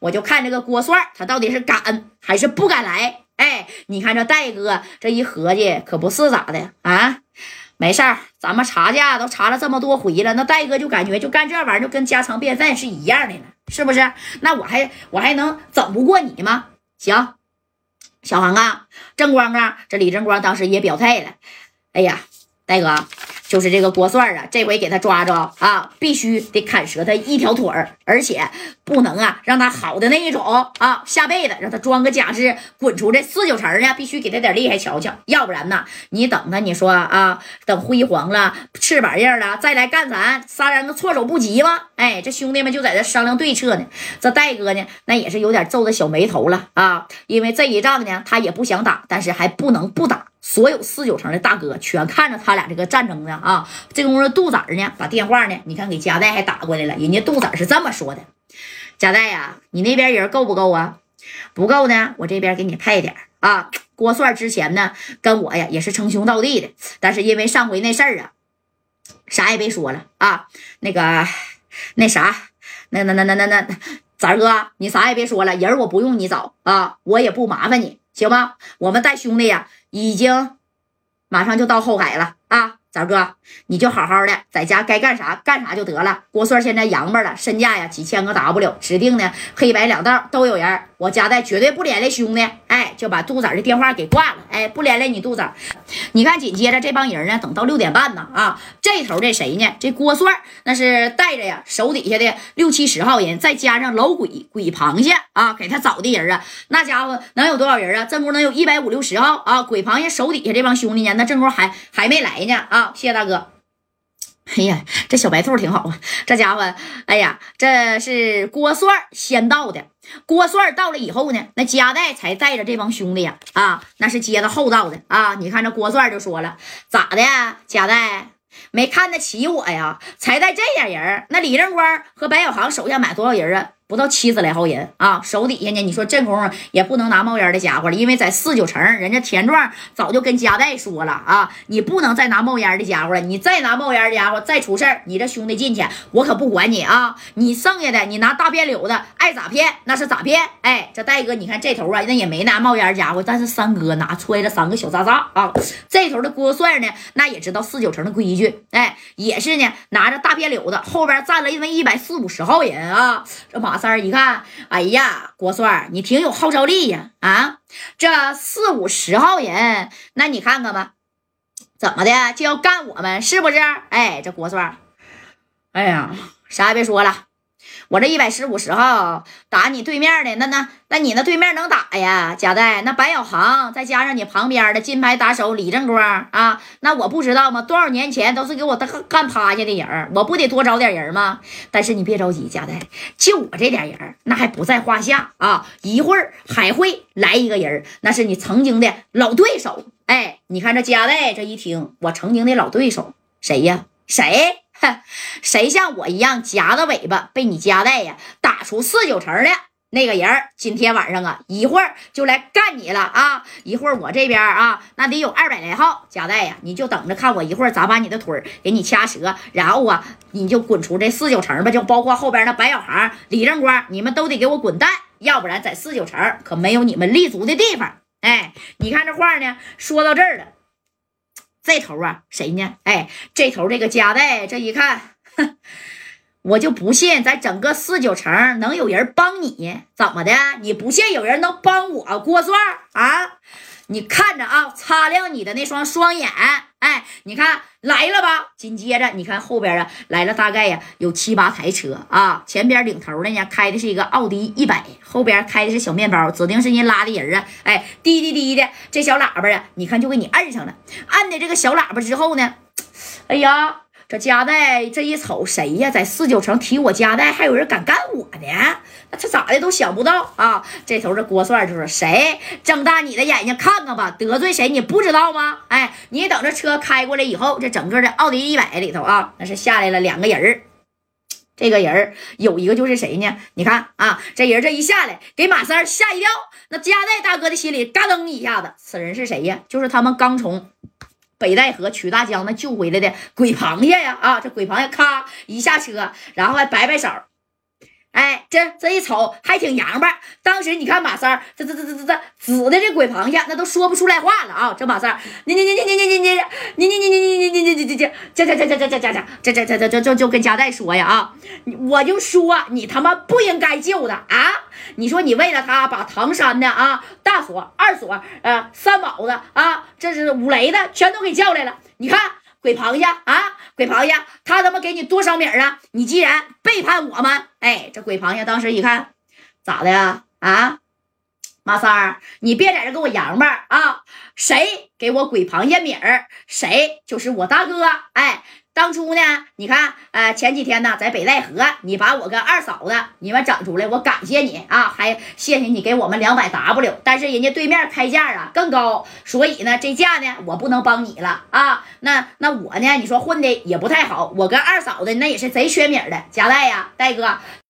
我就看这个郭帅他到底是敢还是不敢来。哎，你看这戴哥这一合计，可不是咋的啊？没事儿，咱们查价都查了这么多回了，那戴哥就感觉就干这玩意儿就跟家常便饭是一样的了，是不是？那我还我还能整不过你吗？行，小航啊，正光啊，这李正光当时也表态了，哎呀，戴哥。就是这个郭帅啊，这回给他抓着啊，必须得砍折他一条腿儿，而且不能啊让他好的那一种啊，下辈子让他装个假肢滚出这四九城呢，必须给他点厉害瞧瞧，要不然呢，你等他，你说啊，等辉煌了，翅膀硬了，再来干咱，仨人都措手不及吗？哎，这兄弟们就在这商量对策呢。这戴哥呢，那也是有点皱着小眉头了啊，因为这一仗呢，他也不想打，但是还不能不打。所有四九城的大哥全看着他俩这个战争呢啊！这功夫杜子呢把电话呢，你看给加代还打过来了。人家杜子是这么说的：“加代呀，你那边人够不够啊？不够呢，我这边给你派点啊。郭帅之前呢跟我呀也是称兄道弟的，但是因为上回那事儿啊，啥也别说了啊。那个那啥，那那那那那那仔哥，你啥也别说了，人我不用你找啊，我也不麻烦你。”行吗，我们带兄弟呀，已经马上就到后海了啊！枣哥，你就好好的在家该干啥干啥就得了。郭帅现在洋巴了，身价呀几千个 W，指定呢黑白两道都有人。我家的绝对不连累兄弟，哎，就把杜子的电话给挂了，哎，不连累你杜子。你看，紧接着这帮人呢，等到六点半呢，啊，这头这谁呢？这郭帅那是带着呀手底下的六七十号人，再加上老鬼鬼螃蟹啊，给他找的人啊，那家伙能有多少人啊？正宫能有一百五六十号啊，鬼螃蟹手底下这帮兄弟呢，那正宫还还没来呢啊，谢谢大哥。哎呀，这小白兔挺好啊！这家伙，哎呀，这是郭帅先到的。郭帅到了以后呢，那加代才带着这帮兄弟呀，啊，那是接着后到的啊。你看这郭帅就说了，咋的，加代没看得起我呀？才带这点人那李正光和白小航手下买多少人啊？不到七十来号人啊，手底下呢，你说这功夫也不能拿冒烟的家伙了，因为在四九城，人家田壮早就跟加代说了啊，你不能再拿冒烟的家伙了，你再拿冒烟的家伙，再出事儿，你这兄弟进去，我可不管你啊！你剩下的，你拿大便柳子爱咋骗那是咋骗？哎，这戴哥，你看这头啊，那也没拿冒烟家伙，但是三哥拿揣着三个小渣渣啊。这头的郭帅呢，那也知道四九城的规矩，哎，也是呢，拿着大便柳子，后边站了一一百四五十号人啊，这马。三儿一看，哎呀，国帅，你挺有号召力呀！啊，这四五十号人，那你看看吧，怎么的就要干我们，是不是？哎，这国帅，哎呀，啥也别说了。我这一百十五十号打你对面的那那那你那对面能打呀？贾代那白小航再加上你旁边的金牌打手李正光啊，那我不知道吗？多少年前都是给我干干趴下的人我不得多找点人吗？但是你别着急，贾代，就我这点人那还不在话下啊！一会儿还会来一个人那是你曾经的老对手。哎，你看这贾代这一听，我曾经的老对手谁呀？谁？哼，谁像我一样夹着尾巴被你夹带呀？打出四九城的那个人，今天晚上啊，一会儿就来干你了啊！一会儿我这边啊，那得有二百来号夹带呀，你就等着看我一会儿咋把你的腿给你掐折，然后啊，你就滚出这四九城吧，就包括后边那白小航、李正光，你们都得给我滚蛋，要不然在四九城可没有你们立足的地方。哎，你看这话呢，说到这儿了。这头啊，谁呢？哎，这头这个夹带，这一看，我就不信咱整个四九城能有人帮你，怎么的？你不信有人能帮我郭帅啊？你看着啊，擦亮你的那双双眼，哎，你看来了吧？紧接着你看后边啊，来了大概呀有七八台车啊，前边领头的呢开的是一个奥迪一百，后边开的是小面包，指定是人拉的人啊，哎，滴滴滴的这小喇叭呀，你看就给你按上了，按的这个小喇叭之后呢，哎呀。这加代这一瞅，谁呀？在四九城提我加代，还有人敢干我呢？那他咋的都想不到啊！这头这郭帅就说：“谁睁大你的眼睛看看吧，得罪谁你不知道吗？哎，你等着车开过来以后，这整个的奥迪一百里头啊，那是下来了两个人儿。这个人有一个就是谁呢？你看啊，这人这一下来，给马三吓一跳。那加代大哥的心里嘎噔一下子，此人是谁呀？就是他们刚从。”北戴河曲大江那救回来的鬼螃蟹呀！啊，这鬼螃蟹咔一下车，然后还摆摆手，哎，这这一瞅还挺洋巴。当时你看马三儿，这这这这这这指的这鬼螃蟹，那都说不出来话了啊！这马三儿，你你你你你你你你你你你你你你你你你你你这这这这这这这这这这这这这就跟夹带说呀啊！我就说你他妈不应该救的啊！你说你为了他把唐山的啊大锁、二锁、呃三宝子啊，这是五雷的全都给叫来了。你看鬼螃蟹啊，鬼螃蟹，他他妈给你多少米啊？你既然背叛我们，哎，这鬼螃蟹当时一看，咋的呀？啊，马三儿，你别在这给我洋吧啊！谁给我鬼螃蟹米儿，谁就是我大哥。哎，当初呢，你看，呃，前几天呢，在北戴河，你把我跟二嫂子你们整出来，我感谢你啊，还谢谢你给我们两百 W。但是人家对面开价啊更高，所以呢，这价呢，我不能帮你了啊。那那我呢，你说混的也不太好，我跟二嫂子那也是贼缺米的，夹带呀，戴哥。